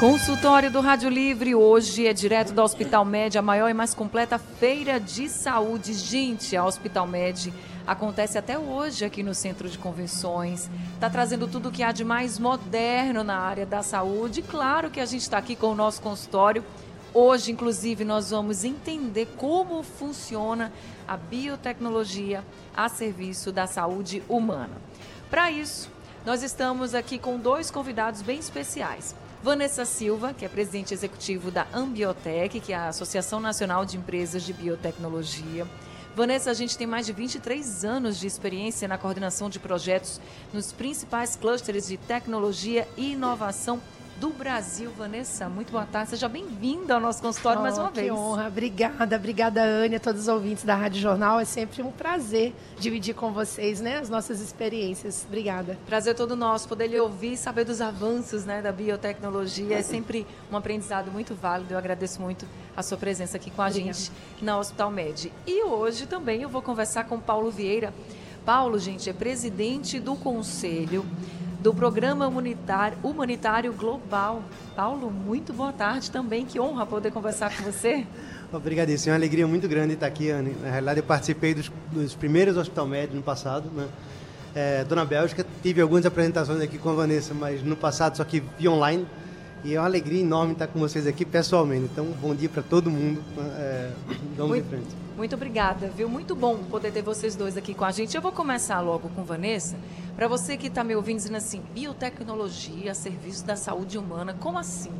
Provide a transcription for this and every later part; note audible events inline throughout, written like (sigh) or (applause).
Consultório do Rádio Livre hoje é direto da Hospital Med, a maior e mais completa feira de saúde. Gente, a Hospital Med acontece até hoje aqui no Centro de Convenções. Está trazendo tudo o que há de mais moderno na área da saúde. Claro que a gente está aqui com o nosso consultório. Hoje, inclusive, nós vamos entender como funciona a biotecnologia a serviço da saúde humana. Para isso, nós estamos aqui com dois convidados bem especiais. Vanessa Silva, que é presidente executivo da Ambiotec, que é a Associação Nacional de Empresas de Biotecnologia. Vanessa, a gente tem mais de 23 anos de experiência na coordenação de projetos nos principais clusters de tecnologia e inovação do Brasil. Vanessa, muito boa tarde. Seja bem-vinda ao nosso consultório oh, mais uma que vez. Que honra. Obrigada, obrigada, Anne, a todos os ouvintes da Rádio Jornal. É sempre um prazer dividir com vocês né, as nossas experiências. Obrigada. Prazer todo nosso, poder lhe ouvir e saber dos avanços né, da biotecnologia. É sempre um aprendizado muito válido. Eu agradeço muito a sua presença aqui com a obrigada. gente na Hospital Med. E hoje também eu vou conversar com Paulo Vieira. Paulo, gente, é presidente do Conselho do Programa Humanitário, Global. Paulo, muito boa tarde também. Que honra poder conversar com você. (laughs) Obrigadíssimo. É uma alegria muito grande estar aqui, Anne. Na realidade, eu participei dos, dos primeiros Hospital Médio no passado, né? É, Dona Bélgica, tive algumas apresentações aqui com a Vanessa, mas no passado só que via online. E é uma alegria enorme estar com vocês aqui pessoalmente. Então, bom dia para todo mundo. É, vamos muito, em frente. Muito obrigada, viu? Muito bom poder ter vocês dois aqui com a gente. Eu vou começar logo com Vanessa. Para você que está me ouvindo dizendo assim, biotecnologia, serviço da saúde humana, como assim?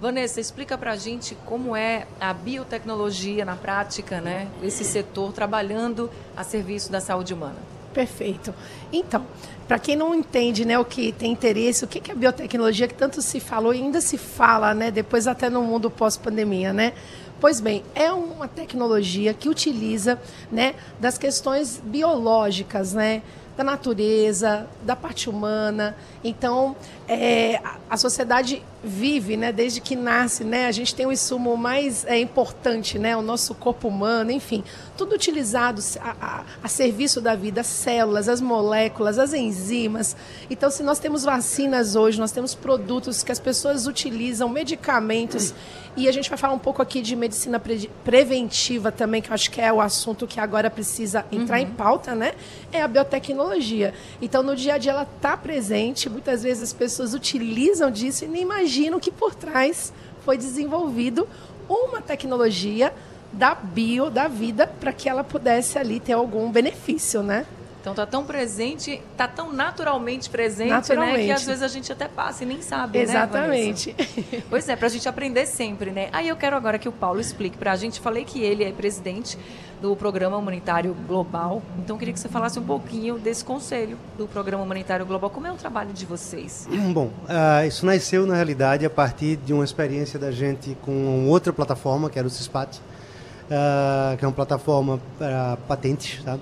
Vanessa, explica para a gente como é a biotecnologia na prática, né? Esse setor trabalhando a serviço da saúde humana. Perfeito. Então, para quem não entende, né, o que tem interesse, o que é a biotecnologia que tanto se falou e ainda se fala, né, depois até no mundo pós-pandemia, né? Pois bem, é uma tecnologia que utiliza, né, das questões biológicas, né, da natureza, da parte humana. Então, é, a sociedade vive, né, desde que nasce, né, a gente tem o insumo mais é, importante, né, o nosso corpo humano, enfim, tudo utilizado a, a, a, serviço da vida, as células, as moléculas, as enzimas. Então, se nós temos vacinas hoje, nós temos produtos que as pessoas utilizam, medicamentos, e a gente vai falar um pouco aqui de medicina pre preventiva também, que eu acho que é o assunto que agora precisa entrar uhum. em pauta, né? É a biotecnologia. Então, no dia a dia ela está presente, muitas vezes as pessoas utilizam disso e nem imaginam que por trás foi desenvolvido uma tecnologia da bio, da vida, para que ela pudesse ali ter algum benefício, né? Então tá tão presente, tá tão naturalmente presente, naturalmente. né? Que às vezes a gente até passa e nem sabe, Exatamente. né? (laughs) Exatamente. Pois é, pra gente aprender sempre, né? Aí eu quero agora que o Paulo explique pra gente. Falei que ele é presidente do Programa Humanitário Global. Então queria que você falasse um pouquinho desse conselho do Programa Humanitário Global. Como é o trabalho de vocês? (clears throat) Bom, uh, isso nasceu na realidade a partir de uma experiência da gente com outra plataforma, que era o CISPAT, uh, que é uma plataforma para patentes, tá?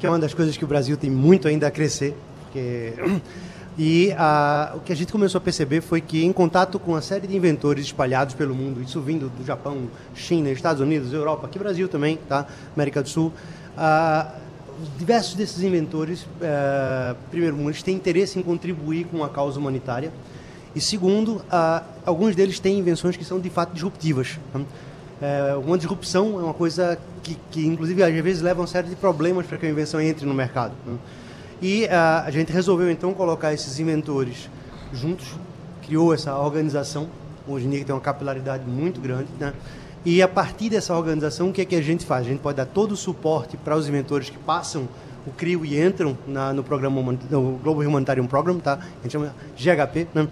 Que é uma das coisas que o Brasil tem muito ainda a crescer. Porque... (clears throat) E o que a gente começou a perceber foi que, em contato com uma série de inventores espalhados pelo mundo, isso vindo do Japão, China, Estados Unidos, Europa, aqui Brasil também, tá? América do Sul, diversos desses inventores, uh, primeiro, eles têm interesse em contribuir com a causa humanitária, e segundo, alguns deles têm invenções que são de fato disruptivas. Tá? É, uma disrupção é uma coisa que, que, inclusive, às vezes leva a uma série de problemas para que a invenção entre no mercado. Né? E uh, a gente resolveu, então, colocar esses inventores juntos, criou essa organização, hoje em dia tem uma capilaridade muito grande, né? E a partir dessa organização, o que é que a gente faz? A gente pode dar todo o suporte para os inventores que passam o CRIO e entram na, no programa no Global Humanitarian Program, tá? A gente chama GHP, né?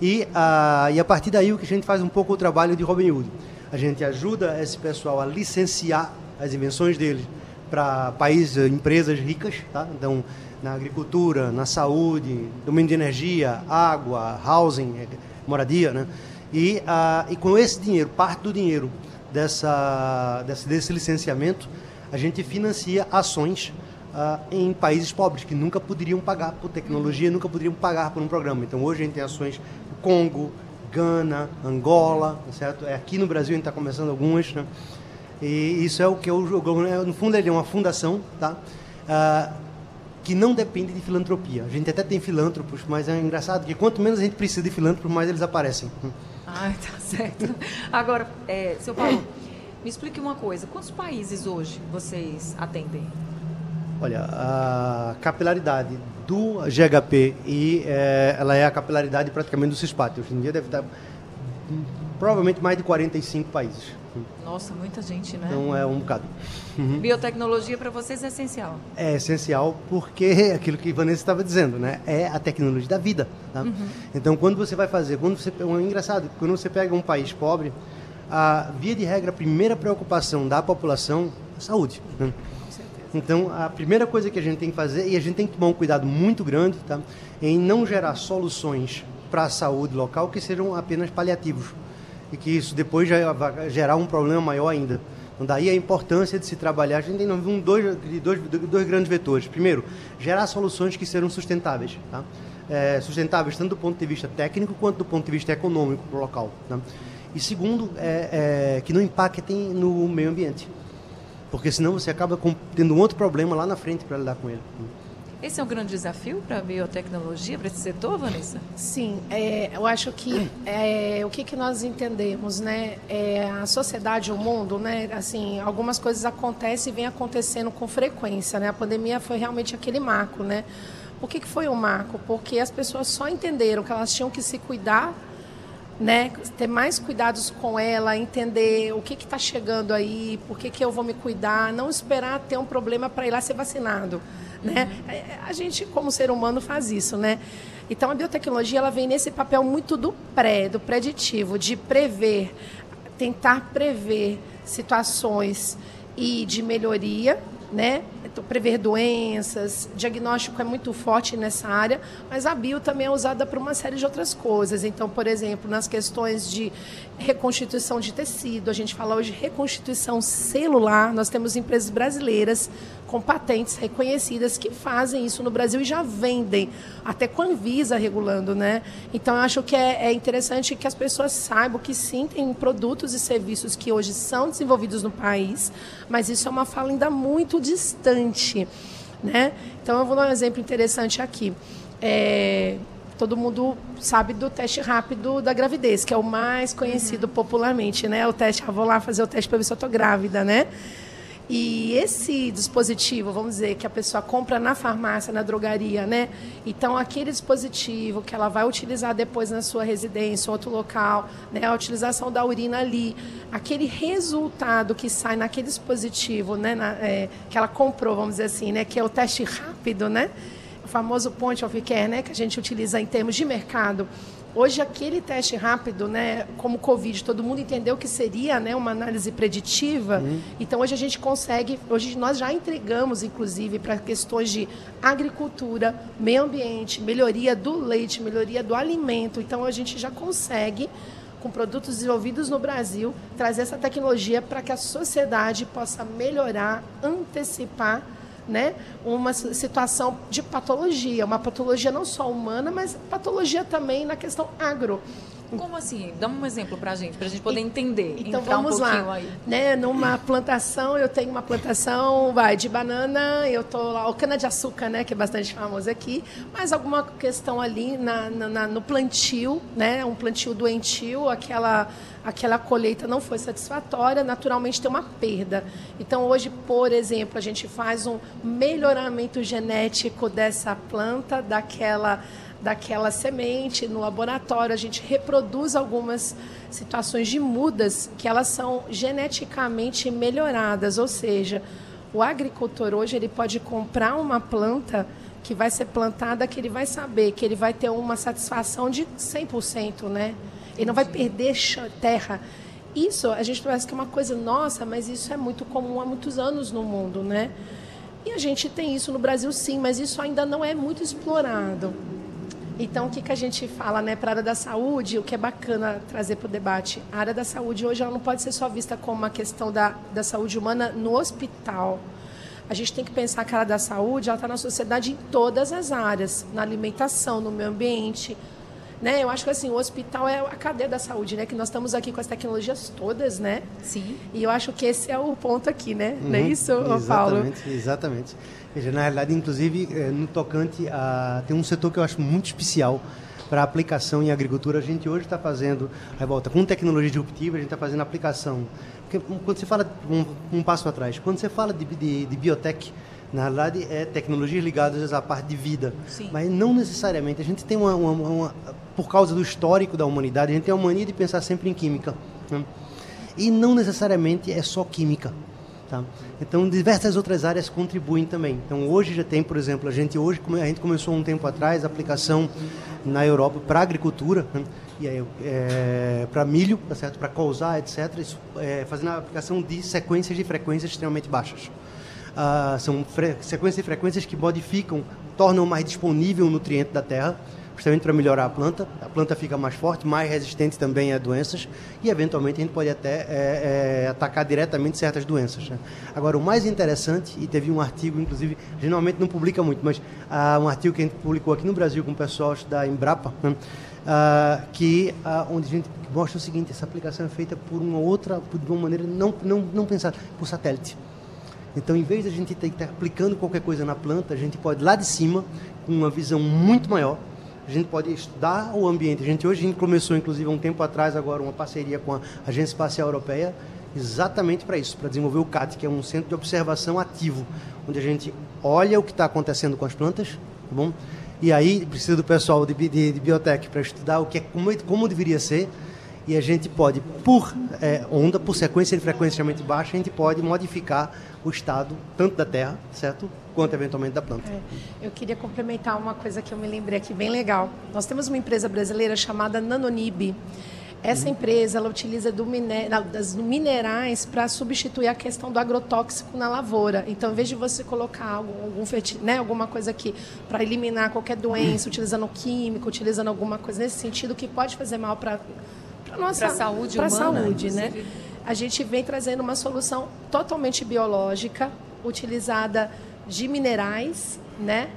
E, uh, e a partir daí o que a gente faz um pouco o trabalho de Robin Hood a gente ajuda esse pessoal a licenciar as invenções deles para países, empresas ricas, tá? Então, na agricultura, na saúde, domínio de energia, água, housing, moradia, né? E, uh, e com esse dinheiro, parte do dinheiro dessa, desse, desse licenciamento, a gente financia ações uh, em países pobres que nunca poderiam pagar por tecnologia, nunca poderiam pagar por um programa. Então hoje a gente tem ações no Congo, Gana, Angola, tá certo? É, aqui no Brasil a gente está começando algumas, né? E isso é o que eu, no fundo ele é uma fundação, tá? Uh, que não depende de filantropia. A gente até tem filântropos, mas é engraçado que quanto menos a gente precisa de filântropos, mais eles aparecem. Ah, tá (laughs) certo. Agora, é, seu Paulo, me explique uma coisa. Quantos países hoje vocês atendem? Olha, a capilaridade do GHP e é, ela é a capilaridade praticamente do CISPAT. Hoje em dia deve estar provavelmente mais de 45 países. Nossa, muita gente, né? Então é um bocado. Uhum. Biotecnologia para vocês é essencial. É essencial porque (laughs) aquilo que Vanessa estava dizendo, né? É a tecnologia da vida. Tá? Uhum. Então quando você vai fazer, quando você, é engraçado, quando você pega um país pobre, a via de regra, a primeira preocupação da população é a saúde. Né? Então, a primeira coisa que a gente tem que fazer, e a gente tem que tomar um cuidado muito grande, tá? em não gerar soluções para a saúde local que sejam apenas paliativos. E que isso depois já vai gerar um problema maior ainda. Então, daí a importância de se trabalhar. A gente tem um, dois, dois, dois grandes vetores. Primeiro, gerar soluções que sejam sustentáveis. Tá? É, sustentáveis tanto do ponto de vista técnico quanto do ponto de vista econômico para o local. Tá? E segundo, é, é, que não impactem no meio ambiente. Porque senão você acaba com, tendo um outro problema lá na frente para lidar com ele. Esse é um grande desafio para a biotecnologia, para esse setor, Vanessa? Sim, é, eu acho que é, o que, que nós entendemos, né? É, a sociedade, o mundo, né? Assim, algumas coisas acontecem e vêm acontecendo com frequência, né? A pandemia foi realmente aquele marco, né? Por que, que foi um marco? Porque as pessoas só entenderam que elas tinham que se cuidar né, ter mais cuidados com ela, entender o que está chegando aí, por que, que eu vou me cuidar, não esperar ter um problema para ir lá ser vacinado. Né? Uhum. A gente, como ser humano, faz isso. Né? Então, a biotecnologia ela vem nesse papel muito do pré, do preditivo, de prever, tentar prever situações e de melhoria né? Prever doenças, diagnóstico é muito forte nessa área, mas a bio também é usada para uma série de outras coisas. Então, por exemplo, nas questões de reconstituição de tecido, a gente fala hoje de reconstituição celular, nós temos empresas brasileiras com patentes reconhecidas que fazem isso no Brasil e já vendem, até com a Anvisa regulando, né? Então, eu acho que é, é interessante que as pessoas saibam que sim, tem produtos e serviços que hoje são desenvolvidos no país, mas isso é uma fala ainda muito distante, né? Então, eu vou dar um exemplo interessante aqui. É, todo mundo sabe do teste rápido da gravidez, que é o mais conhecido uhum. popularmente, né? O teste, ah, vou lá fazer o teste para ver se eu estou grávida, né? E esse dispositivo, vamos dizer, que a pessoa compra na farmácia, na drogaria, né? Então, aquele dispositivo que ela vai utilizar depois na sua residência, outro local, né? A utilização da urina ali, aquele resultado que sai naquele dispositivo, né? Na, é, que ela comprou, vamos dizer assim, né? Que é o teste rápido, né? O famoso point of care, né? Que a gente utiliza em termos de mercado Hoje, aquele teste rápido, né, como Covid, todo mundo entendeu que seria né, uma análise preditiva. Uhum. Então, hoje a gente consegue, hoje nós já entregamos, inclusive, para questões de agricultura, meio ambiente, melhoria do leite, melhoria do alimento. Então, a gente já consegue com produtos desenvolvidos no Brasil, trazer essa tecnologia para que a sociedade possa melhorar, antecipar né, uma situação de patologia, uma patologia não só humana, mas patologia também na questão agro. Como assim? Dá um exemplo para a gente, para a gente poder entender. Então vamos um lá. Aí. Né, numa plantação, eu tenho uma plantação vai, de banana, eu tô lá, o cana-de-açúcar, né, que é bastante famoso aqui, mas alguma questão ali na, na, no plantio, né, um plantio doentio, aquela aquela colheita não foi satisfatória, naturalmente tem uma perda. Então, hoje, por exemplo, a gente faz um melhoramento genético dessa planta, daquela, daquela semente no laboratório, a gente reproduz algumas situações de mudas que elas são geneticamente melhoradas, ou seja, o agricultor hoje ele pode comprar uma planta que vai ser plantada que ele vai saber que ele vai ter uma satisfação de 100%, né? Ele não vai perder terra. Isso, a gente parece que é uma coisa nossa, mas isso é muito comum há muitos anos no mundo, né? E a gente tem isso no Brasil sim, mas isso ainda não é muito explorado. Então, o que, que a gente fala né, para a área da saúde, o que é bacana trazer para o debate? A área da saúde hoje ela não pode ser só vista como uma questão da, da saúde humana no hospital. A gente tem que pensar que a área da saúde está na sociedade em todas as áreas, na alimentação, no meio ambiente, né? Eu acho que assim, o hospital é a cadeia da saúde, né? Que nós estamos aqui com as tecnologias todas, né? Sim. E eu acho que esse é o ponto aqui, né? Uhum, Não é isso, exatamente, Paulo? Exatamente. Veja, na realidade, inclusive, eh, no tocante a. Tem um setor que eu acho muito especial para aplicação em agricultura. A gente hoje está fazendo, aí volta, com tecnologia disruptiva, a gente está fazendo aplicação. Porque quando você fala, um, um passo atrás, quando você fala de, de, de biotech, na realidade, é tecnologias ligadas à parte de vida. Sim. Mas não necessariamente. A gente tem uma, uma, uma, Por causa do histórico da humanidade, a gente tem uma mania de pensar sempre em química. Né? E não necessariamente é só química. Tá? Então, diversas outras áreas contribuem também. Então, hoje já tem, por exemplo, a gente hoje a gente começou um tempo atrás a aplicação na Europa para agricultura, né? e aí é, para milho, tá certo? Para colza, etc. Isso, é, fazendo a aplicação de sequências de frequências extremamente baixas. Ah, são sequências de frequências que modificam, tornam mais disponível o nutriente da terra, justamente para melhorar a planta. A planta fica mais forte, mais resistente também a doenças e, eventualmente, a gente pode até é, é, atacar diretamente certas doenças. Né? Agora, o mais interessante, e teve um artigo, inclusive, geralmente não publica muito, mas ah, um artigo que a gente publicou aqui no Brasil com o pessoal da Embrapa, né? ah, que onde a gente mostra o seguinte: essa aplicação é feita por uma outra, por uma maneira não, não, não pensada, por satélite. Então, em vez de a gente estar aplicando qualquer coisa na planta, a gente pode lá de cima, com uma visão muito maior, a gente pode estudar o ambiente. A gente hoje a gente começou, inclusive, um tempo atrás, agora uma parceria com a Agência Espacial Europeia, exatamente para isso, para desenvolver o CAT, que é um centro de observação ativo, onde a gente olha o que está acontecendo com as plantas, tá bom? E aí precisa do pessoal de, de, de biotech para estudar o que é como, como deveria ser e a gente pode, por é, onda, por sequência de frequência extremamente baixa, a gente pode modificar o estado tanto da terra, certo? Quanto eventualmente da planta. É, eu queria complementar uma coisa que eu me lembrei aqui, bem legal. Nós temos uma empresa brasileira chamada Nanonib. Essa uhum. empresa ela utiliza do miné das minerais para substituir a questão do agrotóxico na lavoura. Então, em vez de você colocar algum, algum né, alguma coisa aqui para eliminar qualquer doença, (clears throat) utilizando químico, utilizando alguma coisa nesse sentido que pode fazer mal para para nossa pra saúde pra humana, saúde, né? A gente vem trazendo uma solução totalmente biológica, utilizada de minerais, né?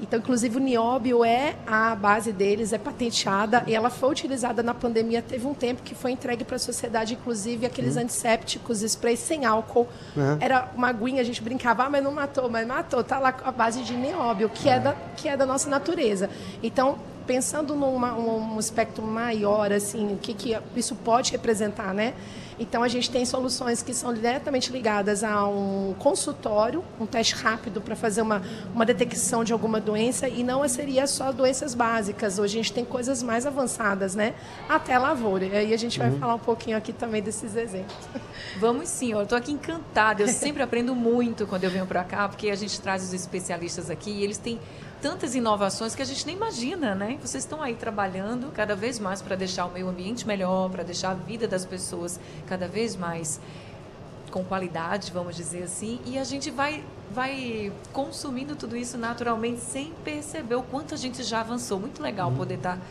Então, inclusive, o nióbio é a base deles, é patenteada e ela foi utilizada na pandemia. Teve um tempo que foi entregue para a sociedade, inclusive aqueles uhum. antissépticos, sprays sem álcool. Uhum. Era uma aguinha, a gente brincava, ah, mas não matou, mas matou. Está lá a base de nióbio, que, é da, que é da nossa natureza. Então, pensando num um espectro maior, assim, o que, que isso pode representar, né? Então, a gente tem soluções que são diretamente ligadas a um consultório, um teste rápido para fazer uma, uma detecção de alguma doença, e não seria só doenças básicas. Hoje a gente tem coisas mais avançadas, né? Até lavoura. E aí a gente vai uhum. falar um pouquinho aqui também desses exemplos. (laughs) Vamos sim, eu estou aqui encantada. Eu sempre (laughs) aprendo muito quando eu venho para cá, porque a gente traz os especialistas aqui e eles têm tantas inovações que a gente nem imagina, né? Vocês estão aí trabalhando cada vez mais para deixar o meio ambiente melhor, para deixar a vida das pessoas cada vez mais com qualidade, vamos dizer assim, e a gente vai vai consumindo tudo isso naturalmente sem perceber o quanto a gente já avançou. Muito legal uhum. poder estar tá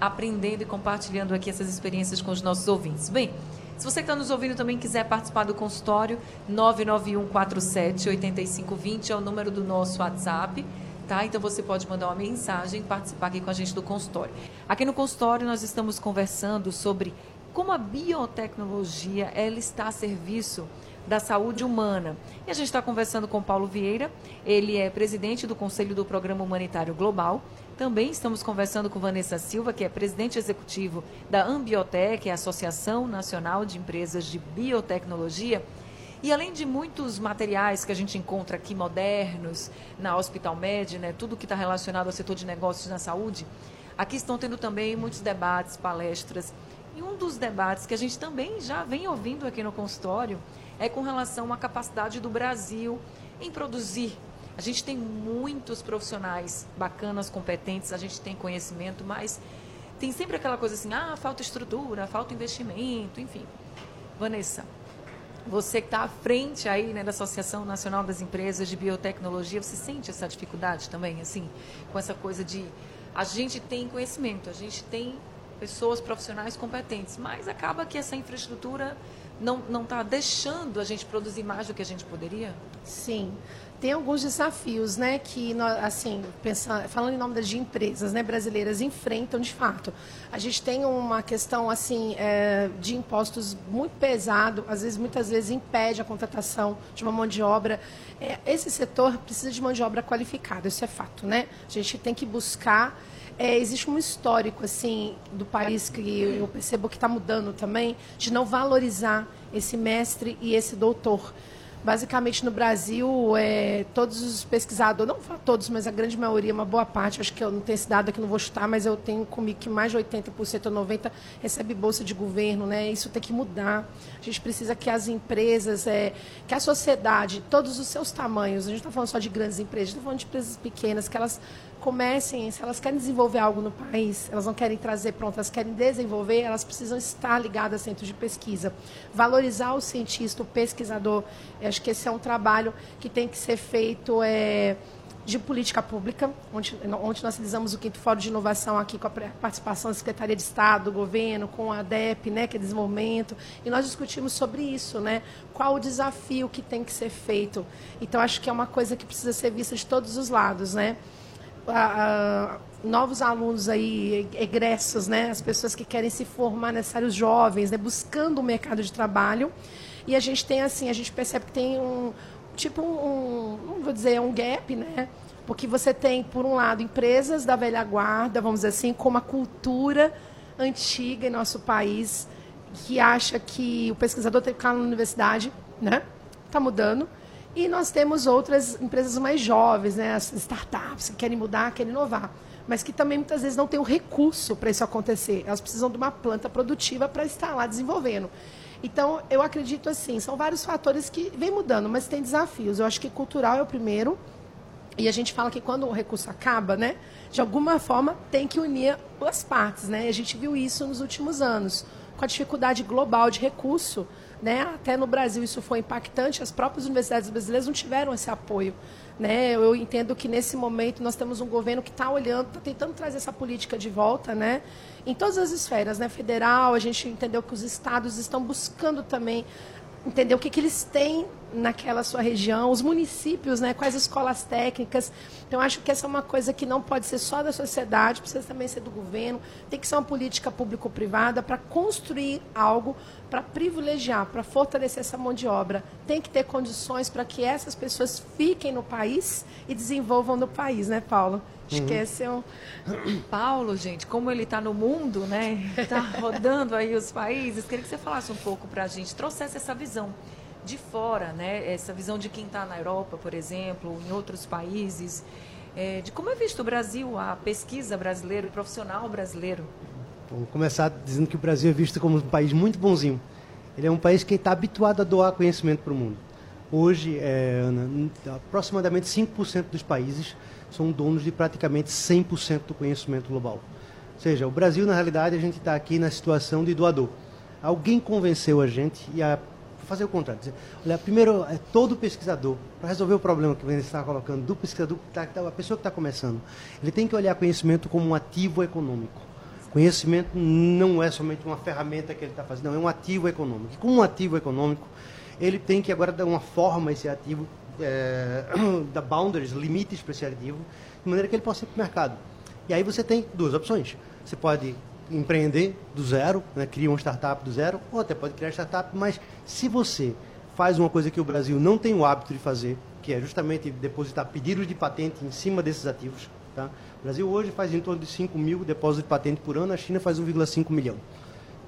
aprendendo e compartilhando aqui essas experiências com os nossos ouvintes. Bem, se você que está nos ouvindo também quiser participar do consultório, 991 47 8520 é o número do nosso WhatsApp tá? Então você pode mandar uma mensagem e participar aqui com a gente do consultório. Aqui no consultório nós estamos conversando sobre como a biotecnologia ela está a serviço da saúde humana. E a gente está conversando com Paulo Vieira, ele é presidente do Conselho do Programa Humanitário Global. Também estamos conversando com Vanessa Silva, que é presidente executivo da Ambiotec, a Associação Nacional de Empresas de Biotecnologia. E além de muitos materiais que a gente encontra aqui modernos na Hospital Med, né, tudo que está relacionado ao setor de negócios na saúde, aqui estão tendo também muitos debates, palestras. E um dos debates que a gente também já vem ouvindo aqui no consultório é com relação à capacidade do Brasil em produzir. A gente tem muitos profissionais bacanas, competentes, a gente tem conhecimento, mas tem sempre aquela coisa assim, ah, falta estrutura, falta investimento, enfim. Vanessa, você que está à frente aí né, da Associação Nacional das Empresas de Biotecnologia, você sente essa dificuldade também, assim, com essa coisa de a gente tem conhecimento, a gente tem pessoas profissionais competentes, mas acaba que essa infraestrutura não está deixando a gente produzir mais do que a gente poderia? Sim. Tem alguns desafios, né, que nós, assim, pensando, falando em nome de empresas, né, brasileiras enfrentam de fato. A gente tem uma questão assim é, de impostos muito pesado, às vezes muitas vezes impede a contratação de uma mão de obra. É, esse setor precisa de mão de obra qualificada, isso é fato, né? A gente tem que buscar é, existe um histórico assim do país que eu percebo que está mudando também de não valorizar esse mestre e esse doutor. Basicamente no Brasil, é, todos os pesquisadores, não todos, mas a grande maioria, uma boa parte, acho que eu não tenho esse dado aqui, não vou chutar, mas eu tenho comigo que mais de 80% ou 90% recebe bolsa de governo, né? Isso tem que mudar. A gente precisa que as empresas, é, que a sociedade, todos os seus tamanhos, a gente não está falando só de grandes empresas, a gente está falando de empresas pequenas, que elas comecem, se elas querem desenvolver algo no país, elas não querem trazer pronto, elas querem desenvolver, elas precisam estar ligadas a centros de pesquisa. Valorizar o cientista, o pesquisador, acho que esse é um trabalho que tem que ser feito é, de política pública, onde, onde nós realizamos o quinto fórum de inovação aqui com a participação da Secretaria de Estado, do governo, com a DEP, né, que é desenvolvimento, e nós discutimos sobre isso, né, qual o desafio que tem que ser feito. Então, acho que é uma coisa que precisa ser vista de todos os lados, né a, a, novos alunos aí, egressos, né? As pessoas que querem se formar necessários jovens, né? Buscando o um mercado de trabalho. E a gente tem, assim, a gente percebe que tem um, tipo um, vou dizer, um gap, né? Porque você tem, por um lado, empresas da velha guarda, vamos dizer assim, com uma cultura antiga em nosso país, que acha que o pesquisador tem que ficar na universidade, né? Está mudando. E nós temos outras empresas mais jovens, né, as startups que querem mudar, querem inovar, mas que também muitas vezes não têm o recurso para isso acontecer. Elas precisam de uma planta produtiva para estar lá desenvolvendo. Então, eu acredito assim, são vários fatores que vêm mudando, mas tem desafios. Eu acho que cultural é o primeiro. E a gente fala que quando o recurso acaba, né, de alguma forma tem que unir as partes, né? E a gente viu isso nos últimos anos, com a dificuldade global de recurso né? Até no Brasil isso foi impactante, as próprias universidades brasileiras não tiveram esse apoio. Né? Eu entendo que nesse momento nós temos um governo que está olhando, está tentando trazer essa política de volta, né? Em todas as esferas, né? Federal, a gente entendeu que os estados estão buscando também entender o que, que eles têm naquela sua região, os municípios, né, quais escolas técnicas. Então, acho que essa é uma coisa que não pode ser só da sociedade, precisa também ser do governo, tem que ser uma política público-privada para construir algo, para privilegiar, para fortalecer essa mão de obra. Tem que ter condições para que essas pessoas fiquem no país e desenvolvam no país, né, Paulo? Uhum. um... Paulo, gente, como ele está no mundo, né? Está rodando aí os países. Queria que você falasse um pouco para a gente, trouxesse essa visão de fora, né? Essa visão de quem está na Europa, por exemplo, em outros países, é, de como é visto o Brasil, a pesquisa brasileira, o profissional brasileiro. Vou começar dizendo que o Brasil é visto como um país muito bonzinho. Ele é um país que está habituado a doar conhecimento para o mundo. Hoje, é, aproximadamente 5% dos países são donos de praticamente 100% do conhecimento global. Ou seja, o Brasil, na realidade, a gente está aqui na situação de doador. Alguém convenceu a gente e a fazer o contrário. Dizer, olha, primeiro, é todo pesquisador, para resolver o problema que você está colocando, do pesquisador, tá, tá, a pessoa que está começando, ele tem que olhar conhecimento como um ativo econômico. Conhecimento não é somente uma ferramenta que ele está fazendo, não, é um ativo econômico. E como um ativo econômico, ele tem que agora dar uma forma a esse ativo é, (coughs) da boundaries, limites para esse ativo, de maneira que ele possa ir para o mercado. E aí você tem duas opções. Você pode empreender do zero, né, cria uma startup do zero, ou até pode criar startup, mas se você faz uma coisa que o Brasil não tem o hábito de fazer, que é justamente depositar pedidos de patente em cima desses ativos. Tá? O Brasil hoje faz em torno de 5 mil depósitos de patente por ano, a China faz 1,5 milhão.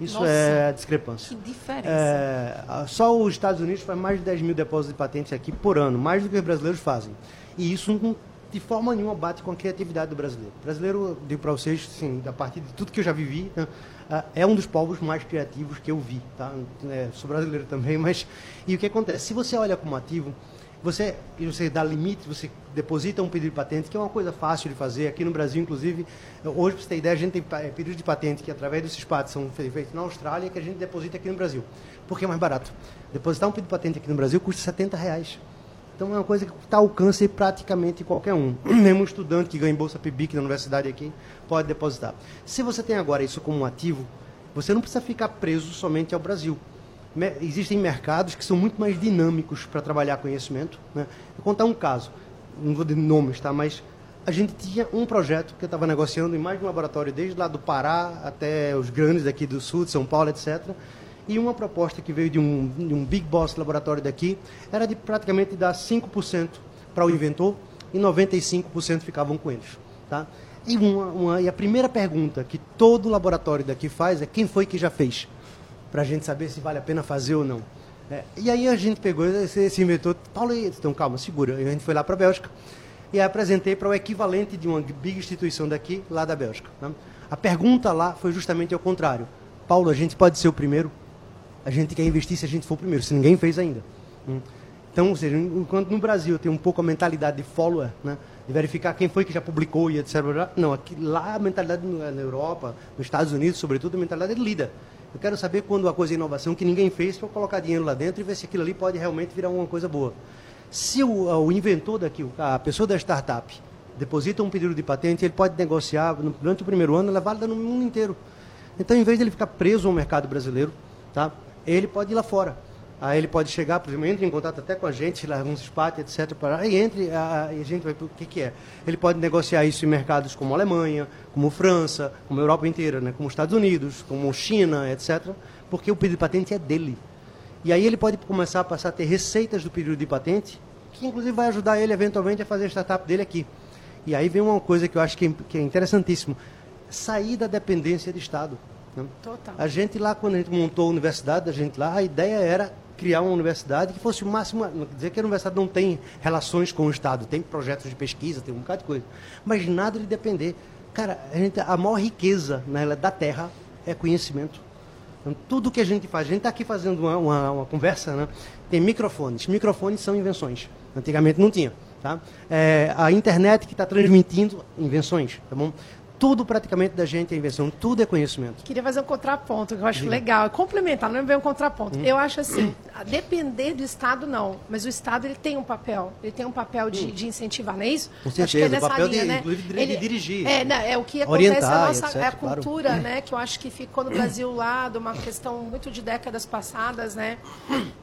Isso Nossa, é a discrepância. Que diferença. É, só os Estados Unidos faz mais de 10 mil depósitos de patentes aqui por ano, mais do que os brasileiros fazem. E isso de forma nenhuma bate com a criatividade do brasileiro. O brasileiro, digo para vocês, sim, a partir de tudo que eu já vivi, né, é um dos povos mais criativos que eu vi. Tá? É, sou brasileiro também, (laughs) mas. E o que acontece? Se você olha como ativo, você, você dá limite, você deposita um pedido de patente, que é uma coisa fácil de fazer. Aqui no Brasil, inclusive, hoje, para você ter ideia, a gente tem é, pedidos de patente que, através dos CISPAT, são feitos na Austrália, que a gente deposita aqui no Brasil. Porque é mais barato. Depositar um pedido de patente aqui no Brasil custa 70 reais. Então é uma coisa que está ao alcance de praticamente qualquer um. (clears throat) Mesmo estudante que ganha bolsa PIBIC na universidade aqui pode depositar. Se você tem agora isso como um ativo, você não precisa ficar preso somente ao Brasil. Existem mercados que são muito mais dinâmicos para trabalhar conhecimento. Né? Vou contar um caso, não vou dar nomes, tá? mas a gente tinha um projeto que eu estava negociando em mais de um laboratório, desde lá do Pará até os grandes daqui do Sul, de São Paulo, etc., e uma proposta que veio de um, de um Big Boss laboratório daqui era de praticamente dar 5% para o inventor e 95% ficavam com eles. Tá? E, uma, uma, e a primeira pergunta que todo laboratório daqui faz é quem foi que já fez? Para a gente saber se vale a pena fazer ou não. É, e aí a gente pegou esse, esse inventor, Paulo, então calma, segura. E a gente foi lá para a Bélgica e apresentei para o equivalente de uma big instituição daqui, lá da Bélgica. Tá? A pergunta lá foi justamente ao contrário. Paulo, a gente pode ser o primeiro? A gente quer investir se a gente for o primeiro, se ninguém fez ainda. Hum. Então, ou seja, enquanto no Brasil tem um pouco a mentalidade de follower, né, de verificar quem foi que já publicou e etc. Não, aqui, lá a mentalidade na Europa, nos Estados Unidos, sobretudo, a mentalidade é de líder. Eu quero saber quando a coisa é inovação que ninguém fez, para colocar dinheiro lá dentro e ver se aquilo ali pode realmente virar uma coisa boa. Se o, o inventor daqui, a pessoa da startup, deposita um pedido de patente, ele pode negociar durante o primeiro ano, ela é válida no mundo inteiro. Então, em vez de ele ficar preso ao mercado brasileiro, tá? Ele pode ir lá fora. Aí ele pode chegar, por exemplo, entre em contato até com a gente, lá uns SPAT, etc. Para, e entre, a, a gente vai o que, que é. Ele pode negociar isso em mercados como Alemanha, como França, como Europa inteira, né? como Estados Unidos, como China, etc. Porque o pedido de patente é dele. E aí ele pode começar a passar a ter receitas do pedido de patente, que inclusive vai ajudar ele eventualmente a fazer a startup dele aqui. E aí vem uma coisa que eu acho que é, que é interessantíssimo: sair da dependência de Estado. Né? Total. A gente lá, quando a gente montou a universidade, a gente lá, a ideia era criar uma universidade que fosse o máximo, não quer dizer que a universidade não tem relações com o Estado, tem projetos de pesquisa, tem um bocado de coisa, mas nada de depender. Cara, a, gente, a maior riqueza né, da Terra é conhecimento. Então, tudo que a gente faz, a gente está aqui fazendo uma, uma, uma, conversa, né? tem microfones. Microfones são invenções. Antigamente não tinha. Tá? É, a internet que está transmitindo invenções. Tá bom? Tudo praticamente da gente é invenção, tudo é conhecimento. Queria fazer um contraponto, que eu acho Sim. legal, complementar, não é bem um contraponto. Hum. Eu acho assim, depender do Estado não, mas o Estado ele tem um papel, ele tem um papel de, hum. de incentivar, não é isso? Com certeza, acho que é nessa o papel linha, de, né? de, ele, dirigir. É, não, é o que acontece orientar, a nossa etc, é a cultura, claro. (laughs) né, que eu acho que ficou no Brasil lá, de uma questão muito de décadas passadas, né?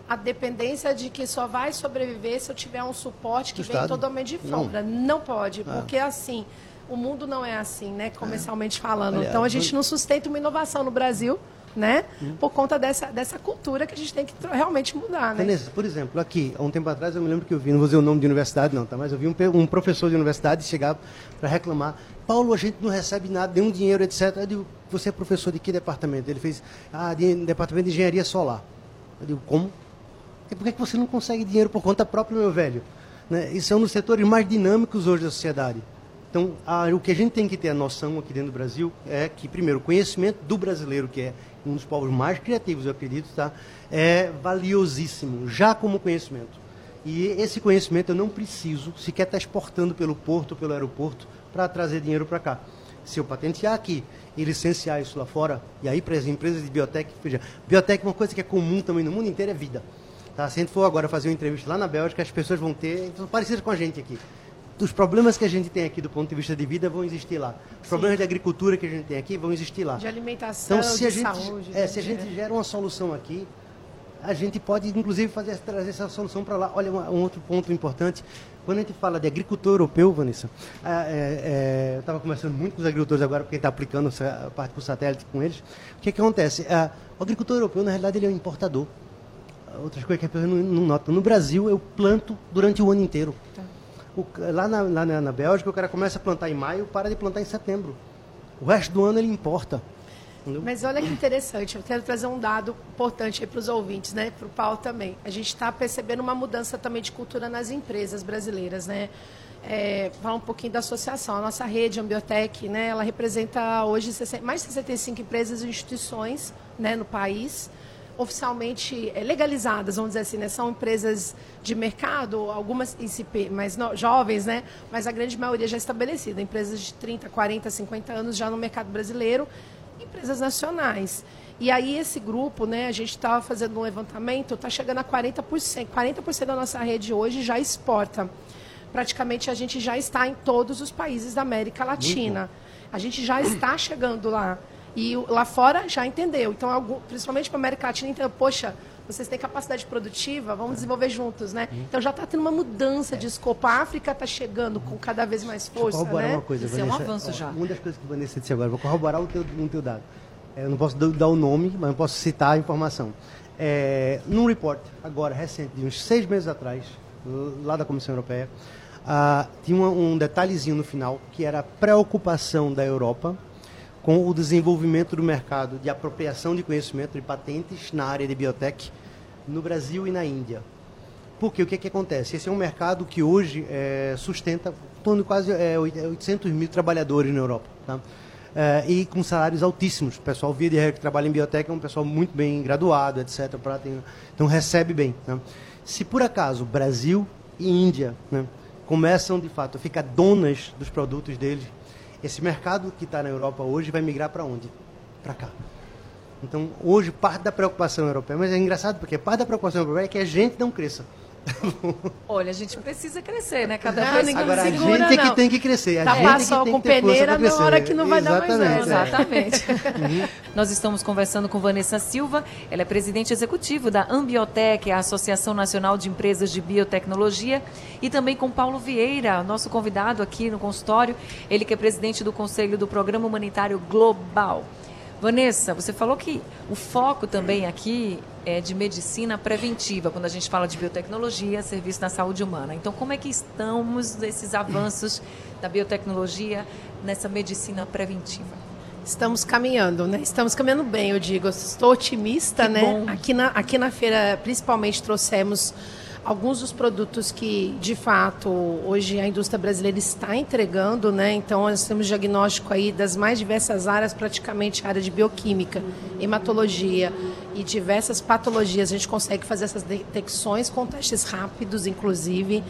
A dependência de que só vai sobreviver se eu tiver um suporte que vem totalmente de fora. Não, não pode, ah. porque assim, o mundo não é assim, né? Comercialmente falando. Então a gente não sustenta uma inovação no Brasil, né? Hum. Por conta dessa, dessa cultura que a gente tem que realmente mudar, né? Vanessa, por exemplo, aqui, há um tempo atrás eu me lembro que eu vi, não vou dizer o nome de universidade não, tá? Mas eu vi um, um professor de universidade chegar para reclamar. Paulo, a gente não recebe nada, nenhum dinheiro, etc. Eu digo, você é professor de que departamento? Ele fez, ah, de, departamento de engenharia solar. Eu digo, como? E por que você não consegue dinheiro por conta própria, meu velho? Né? Isso é um dos setores mais dinâmicos hoje da sociedade. Então, a, o que a gente tem que ter a noção aqui dentro do Brasil é que, primeiro, o conhecimento do brasileiro, que é um dos povos mais criativos, eu acredito, tá? é valiosíssimo, já como conhecimento. E esse conhecimento eu não preciso sequer estar exportando pelo porto, pelo aeroporto, para trazer dinheiro para cá. Se eu patentear aqui e licenciar isso lá fora, e aí para as empresas de biotech, veja, biotech é uma coisa que é comum também no mundo inteiro, é vida. Tá? Se a gente for agora fazer uma entrevista lá na Bélgica, as pessoas vão ter, então, parecidas com a gente aqui os problemas que a gente tem aqui do ponto de vista de vida vão existir lá. Os Sim. problemas de agricultura que a gente tem aqui vão existir lá. De alimentação, então, se a gente, saúde. É, se a gente gera uma solução aqui, a gente pode, inclusive, fazer, trazer essa solução para lá. Olha, um, um, outro ponto importante. Quando a gente fala de agricultor europeu, Vanessa, é, é, eu estava conversando muito com os agricultores agora, porque está aplicando a parte do satélite com eles. O que, que acontece? É, o agricultor europeu, na realidade, ele é um importador. Outras coisas que a pessoa não, não nota. No Brasil, eu planto durante o ano inteiro. Tá. O, lá, na, lá na, Bélgica, o cara começa a plantar em maio para de plantar em setembro. O resto do ano ele importa. Mas olha que interessante, eu quero trazer um dado importante para os ouvintes, né? para o Paulo também. A gente está percebendo uma mudança também de cultura nas empresas brasileiras. Né? É, falar um pouquinho da associação. A nossa rede, a Ambiotec, né, ela representa hoje mais de 65 empresas e instituições né, no país oficialmente é, legalizadas, vamos dizer assim, né? São empresas de mercado, algumas ICP mais no, jovens, né? Mas a grande maioria já estabelecida, empresas de 30, 40, 50 anos já no mercado brasileiro, empresas nacionais. E aí esse grupo, né, a gente estava fazendo um levantamento, está chegando a 40%. 40% da nossa rede hoje já exporta. Praticamente a gente já está em todos os países da América Latina. A gente já está chegando lá. E lá fora já entendeu. Então, algum, principalmente para a América Latina, entendeu, poxa, vocês têm capacidade produtiva, vamos desenvolver juntos, né? Uhum. Então já está tendo uma mudança de escopo. A África está chegando com cada vez mais força, Deixa eu né? uma coisa, Isso Vanessa. é um avanço já. Uma das coisas que a Vanessa disse agora, vou corroborar o teu, um teu dado. É, eu não posso dar o nome, mas eu posso citar a informação. É, num report, agora, recente, de uns seis meses atrás, lá da Comissão Europeia, ah, tinha um, um detalhezinho no final, que era a preocupação da Europa com o desenvolvimento do mercado de apropriação de conhecimento de patentes na área de biotech no Brasil e na Índia. Porque o que, que acontece? Esse é um mercado que hoje é, sustenta quase é, 800 mil trabalhadores na Europa. Tá? É, e com salários altíssimos. O pessoal, via de regra, que trabalha em biotech é um pessoal muito bem graduado, etc. Pra ter, então recebe bem. Né? Se por acaso Brasil e Índia né, começam, de fato, a ficar donas dos produtos deles, esse mercado que está na Europa hoje vai migrar para onde? Para cá. Então, hoje, parte da preocupação europeia, mas é engraçado porque parte da preocupação europeia é que a gente não cresça. (laughs) Olha, a gente precisa crescer, né? Cada Não, vez ninguém Agora, a segura, gente é que tem que crescer. A Tá gente passando que tem com que peneira na crescer. hora que não vai dar mais Exatamente, certo. é. Exatamente. Nós estamos conversando com Vanessa Silva, ela é presidente executivo da Ambiotec, a Associação Nacional de Empresas de Biotecnologia, e também com Paulo Vieira, nosso convidado aqui no consultório, ele que é presidente do Conselho do Programa Humanitário Global. Vanessa, você falou que o foco também aqui é de medicina preventiva, quando a gente fala de biotecnologia, serviço na saúde humana. Então, como é que estamos esses avanços da biotecnologia nessa medicina preventiva? Estamos caminhando, né? Estamos caminhando bem, eu digo. Eu estou otimista, Que né? bom. Aqui na, aqui na feira, principalmente, trouxemos alguns dos produtos que, de fato, hoje a indústria brasileira está entregando, né? Então, nós temos diagnóstico aí das mais diversas áreas, praticamente área de bioquímica, hematologia e diversas patologias. A gente consegue fazer essas detecções com testes rápidos, inclusive.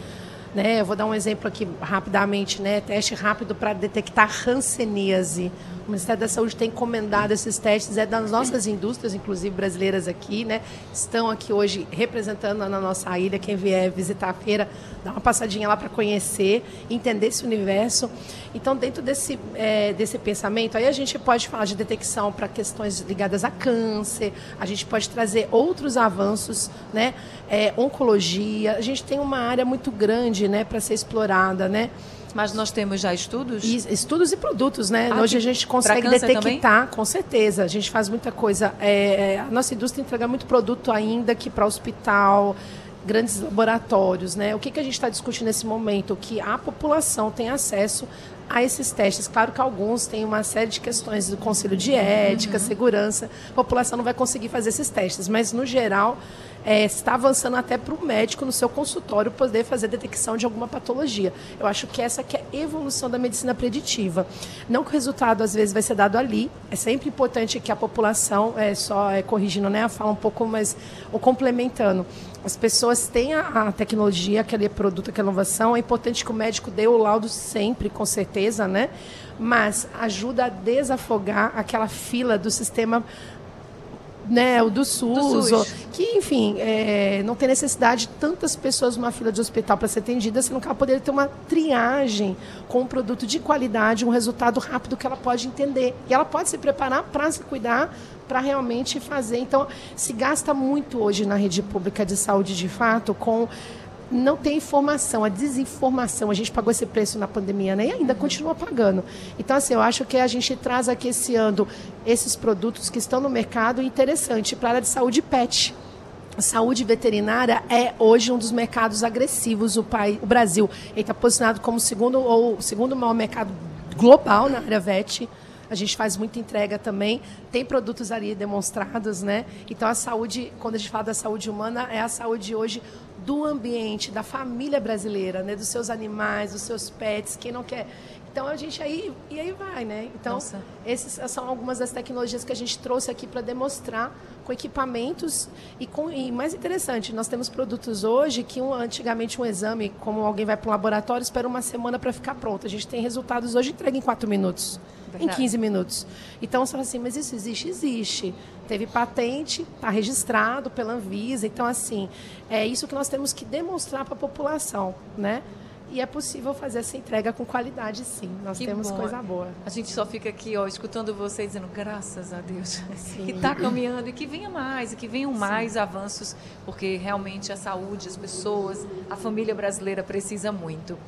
Né? Eu vou dar um exemplo aqui rapidamente, né? Teste rápido para detectar hanseníase. O Ministério da Saúde tem encomendado esses testes, é das nossas indústrias, inclusive brasileiras aqui, né? Estão aqui hoje representando na nossa ilha. Quem vier visitar a feira, dá uma passadinha lá para conhecer, entender esse universo. Então, dentro desse, eh, desse pensamento, aí a gente pode falar de detecção para questões ligadas a câncer, a gente pode trazer outros avanços, né? Eh, oncologia, a gente tem uma área muito grande, né, para ser explorada, né? Mas nós temos já estudos? E estudos e produtos, né? Ah, Hoje a gente consegue detectar, com certeza. A gente faz muita coisa. É, é, a nossa indústria entrega muito produto ainda que para hospital, grandes laboratórios, né? O que, que a gente está discutindo nesse momento? Que a população tem acesso a esses testes. Claro que alguns têm uma série de questões do conselho de ética, segurança. A população não vai conseguir fazer esses testes, mas no geral é, está avançando até para o médico no seu consultório poder fazer detecção de alguma patologia. Eu acho que essa que é a evolução da medicina preditiva. Não que o resultado às vezes vai ser dado ali. É sempre importante que a população, é, só é, corrigindo né, a fala um pouco, mas ou complementando. As pessoas têm a, a tecnologia, aquele produto, aquela inovação. É importante que o médico dê o laudo sempre, com certeza, né? Mas ajuda a desafogar aquela fila do sistema né, o do SUS, Do SUS. que, enfim, é, não tem necessidade de tantas pessoas numa fila de hospital para ser atendida, senão que ela poderia ter uma triagem com um produto de qualidade, um resultado rápido que ela pode entender. E ela pode se preparar para se cuidar, para realmente fazer. Então, se gasta muito hoje na rede pública de saúde, de fato, com não tem informação, a desinformação. A gente pagou esse preço na pandemia né? e ainda continua pagando. Então, assim, eu acho que a gente traz aqui esse ano esses produtos que estão no mercado interessante para a área de saúde PET. A saúde veterinária é hoje um dos mercados agressivos. O, país, o Brasil está posicionado como segundo ou o segundo maior mercado global na área VET. A gente faz muita entrega também, tem produtos ali demonstrados, né? Então a saúde, quando a gente fala da saúde humana, é a saúde hoje do ambiente, da família brasileira, né? Dos seus animais, dos seus pets, quem não quer. Então a gente aí e aí vai, né? Então Nossa. essas são algumas das tecnologias que a gente trouxe aqui para demonstrar com equipamentos e com e mais interessante, nós temos produtos hoje que um, antigamente um exame, como alguém vai para um laboratório, espera uma semana para ficar pronto. A gente tem resultados hoje entregue em quatro minutos. Em 15 minutos. Então você fala assim, mas isso existe? Existe. Teve patente, está registrado pela Anvisa. Então, assim, é isso que nós temos que demonstrar para a população, né? E é possível fazer essa entrega com qualidade, sim. Nós Que temos bom. coisa boa. A gente só fica aqui, ó, escutando você dizendo graças a Deus Sim. que está caminhando e que venha mais e que venham mais avanços, porque realmente a saúde, as pessoas, a família brasileira precisa muito.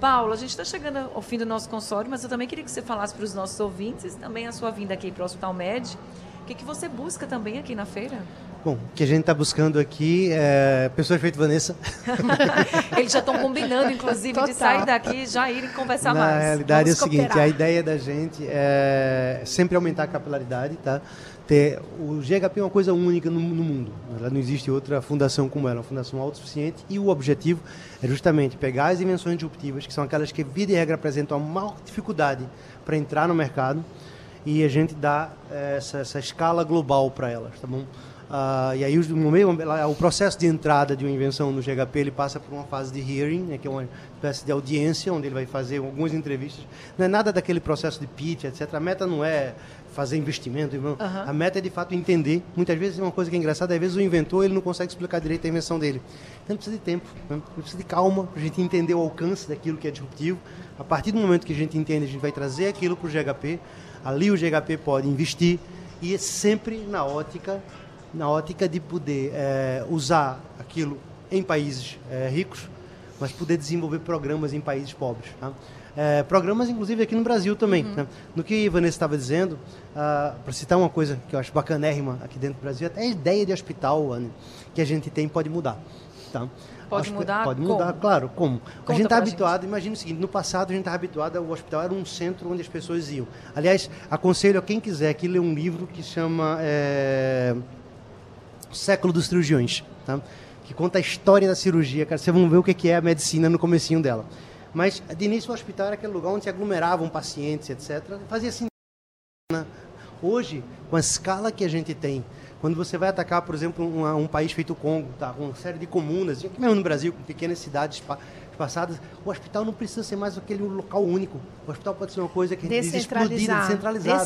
Paulo, a gente está chegando ao fim do nosso consórcio, mas eu também queria que você falasse para os nossos ouvintes também a sua vinda aqui para o Hospital Med. O que, que você busca também aqui na feira? Bom, o que a gente está buscando aqui é pessoas feito Vanessa. (laughs) Eles já estão combinando, inclusive, de Total. sair daqui e já irem conversar Na mais. realidade Vamos é o seguinte, cooperar. a ideia da gente é sempre aumentar a capilaridade, tá? Ter, o GHP é uma coisa única no, no mundo. Ela não existe outra fundação como ela, uma fundação autossuficiente. E o objetivo é justamente pegar as invenções disruptivas, que são aquelas que, via de regra, apresentam a maior dificuldade para entrar no mercado, e a gente dá eh, essa, essa escala global para elas, tá bom? Ah, e aí, meio, ela- o processo de entrada de uma invenção no GHP ele passa por uma fase de hearing, né, que é uma espécie de audiência, onde ele vai fazer algumas entrevistas. Não é nada daquele processo de pitch, etc. A meta não é fazer investimento. Aham. A meta é, de fato, entender. Muitas vezes, uma coisa que é engraçada, às vezes o inventor ele não consegue explicar direito a invenção dele. Então, ele precisa de tempo, né? ele precisa de calma, para a gente entender o alcance daquilo que é disruptivo. A partir do momento que a gente entende, a gente vai trazer aquilo para o GHP. Ali o GHP pode investir e é sempre na ótica na ótica de poder eh, usar aquilo em países eh, ricos, mas poder desenvolver programas em países pobres. tá? Eh, programas, inclusive, aqui no Brasil também. né? No que a Vanessa estava dizendo, para citar uma coisa que eu acho bacanérrima aqui dentro do Brasil, até a ideia de hospital Anne, que a gente tem pode mudar. Tá? Pode Acho mudar Pode mudar, como? claro. Como? a Conta gente está gente. habituado, imagina o seguinte, no passado a gente estava habituado, o hospital era um centro onde as pessoas iam. Aliás, aconselho a quem quiser que ler um livro que chama eh, Século dos Cirurgiões, tá? que conta a história da cirurgia. Cara, vocês vão ver o que que é a medicina no comecinho dela. Mas, de início, o hospital era aquele lugar onde se aglomeravam pacientes, etc. Fazia assim. né? Hoje, com a escala que a gente tem, quando você vai atacar, por exemplo, um, um país feito o Congo, tá? com uma série de comunas, mesmo no Brasil, com pequenas cidades espaçadas, o hospital não precisa ser mais aquele local único. O hospital pode ser uma coisa que diz explodida, descentralizado.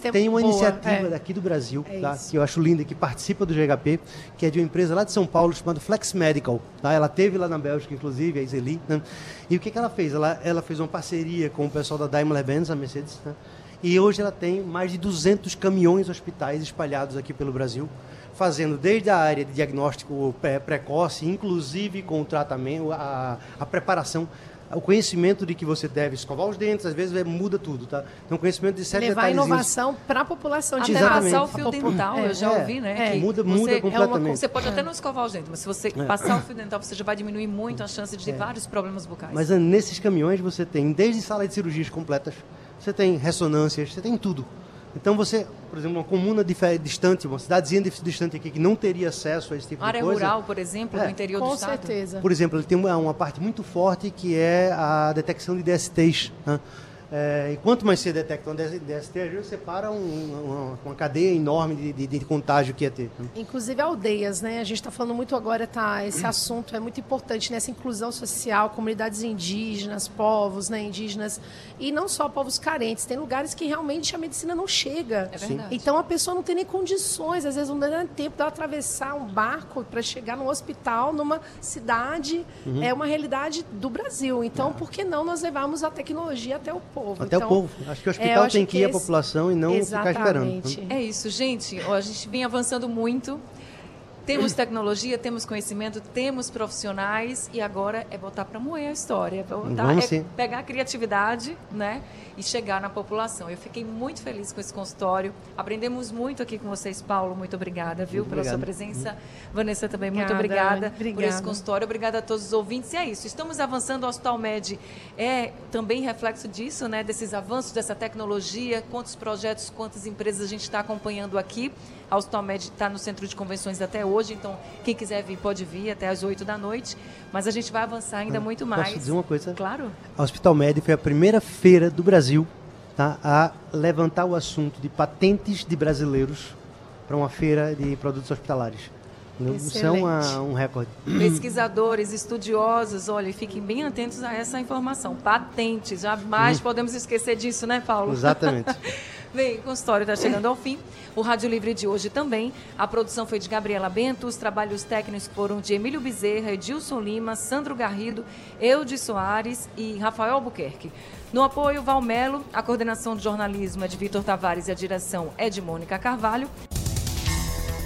Temos Tem uma boa, iniciativa é. daqui do Brasil, É tá? que eu acho linda, que participa do GHP, que é de uma empresa lá de São Paulo chamada Flex Medical. Tá? Ela teve lá na Bélgica, inclusive, a Iseli. Né? E o que, que ela fez? Ela, ela fez uma parceria com o pessoal da Daimler-Benz, a Mercedes, né? e hoje ela tem mais de 200 caminhões hospitais espalhados aqui pelo Brasil, fazendo desde a área de diagnóstico precoce, inclusive com o tratamento, a, a preparação, o conhecimento de que você deve escovar os dentes, às vezes é, muda tudo, tá? Então, conhecimento de sete Levar inovação para a população de Até passar o fio dental, eu já É, ouvi, né? é, que muda- você- muda é uma- completamente. você pode até não escovar os dentes, mas se você passar o fio (laughs) dental, você já vai diminuir muito a chance de ter vários problemas bucais. Mas nesses caminhões você tem desde sala de cirurgias completas, você tem ressonâncias, você tem tudo. Então você, por exemplo, uma comuna distante, uma cidadezinha distante aqui que não teria acesso a esse tipo área de coisa. rural, por exemplo, É, no interior do Com estado. certeza. Por exemplo, ele tem uma, uma parte muito forte que é a detecção de DSTs. né? É, e quanto mais você detecta um DST, às vezes você para um- uma, uma cadeia enorme de, de- de contágio que ia ter. né? Inclusive aldeias, né? A gente está falando muito agora, tá? Esse assunto é muito importante nessa inclusão social, comunidades indígenas, povos, né? Indígenas e não só povos carentes. Tem lugares que realmente a medicina não chega. É verdade. Então a pessoa não tem nem condições, às vezes não dá nem tempo dela atravessar um barco para chegar num hospital, numa cidade. Uhum. É uma realidade do Brasil. Então, por que não nós levarmos a tecnologia até o povo? Até Então, o povo. Acho que o é, hospital acho tem que ir à esse- população e não ficar esperando. Exatamente. É isso, gente. Ó, A gente vem avançando muito. Temos tecnologia, temos conhecimento, temos profissionais e agora é botar para moer a história, é, botar, Vamos é sim. pegar a criatividade, né, e chegar na população. Eu fiquei muito feliz com esse consultório. Aprendemos muito aqui com vocês, Paulo. Muito obrigada, viu, Muito pela sua presença. Vanessa também muito Obrigada, obrigada, por obrigada. esse consultório. Obrigada a todos os ouvintes. E é isso. Estamos avançando. O Hospital Med é também reflexo disso, né? Desses avanços, dessa tecnologia. Quantos projetos, quantas empresas a gente está acompanhando aqui. A Hospital Med está no centro de convenções até hoje. Então, quem quiser vir, pode vir até às 8 da noite. Mas a gente vai avançar ainda muito Posso mais. dizer uma coisa? Claro. A Hospital Med foi a primeira feira do Brasil tá, a levantar o assunto de patentes de brasileiros para uma feira de produtos hospitalares. Isso é uma, um recorde. Pesquisadores, estudiosos, olha, fiquem bem atentos a essa informação. Patentes, jamais hum. podemos esquecer disso, né, Paulo? Exatamente. (laughs) Bem, o consultório está chegando ao fim. O Rádio Livre de hoje também. A produção foi de Gabriela Bento, os trabalhos técnicos foram de Emílio Bezerra, Edilson Lima, Sandro Garrido, Eudes Soares e Rafael Albuquerque. No apoio, Valmelo, a coordenação de jornalismo é de Vitor Tavares e a direção é de Mônica Carvalho.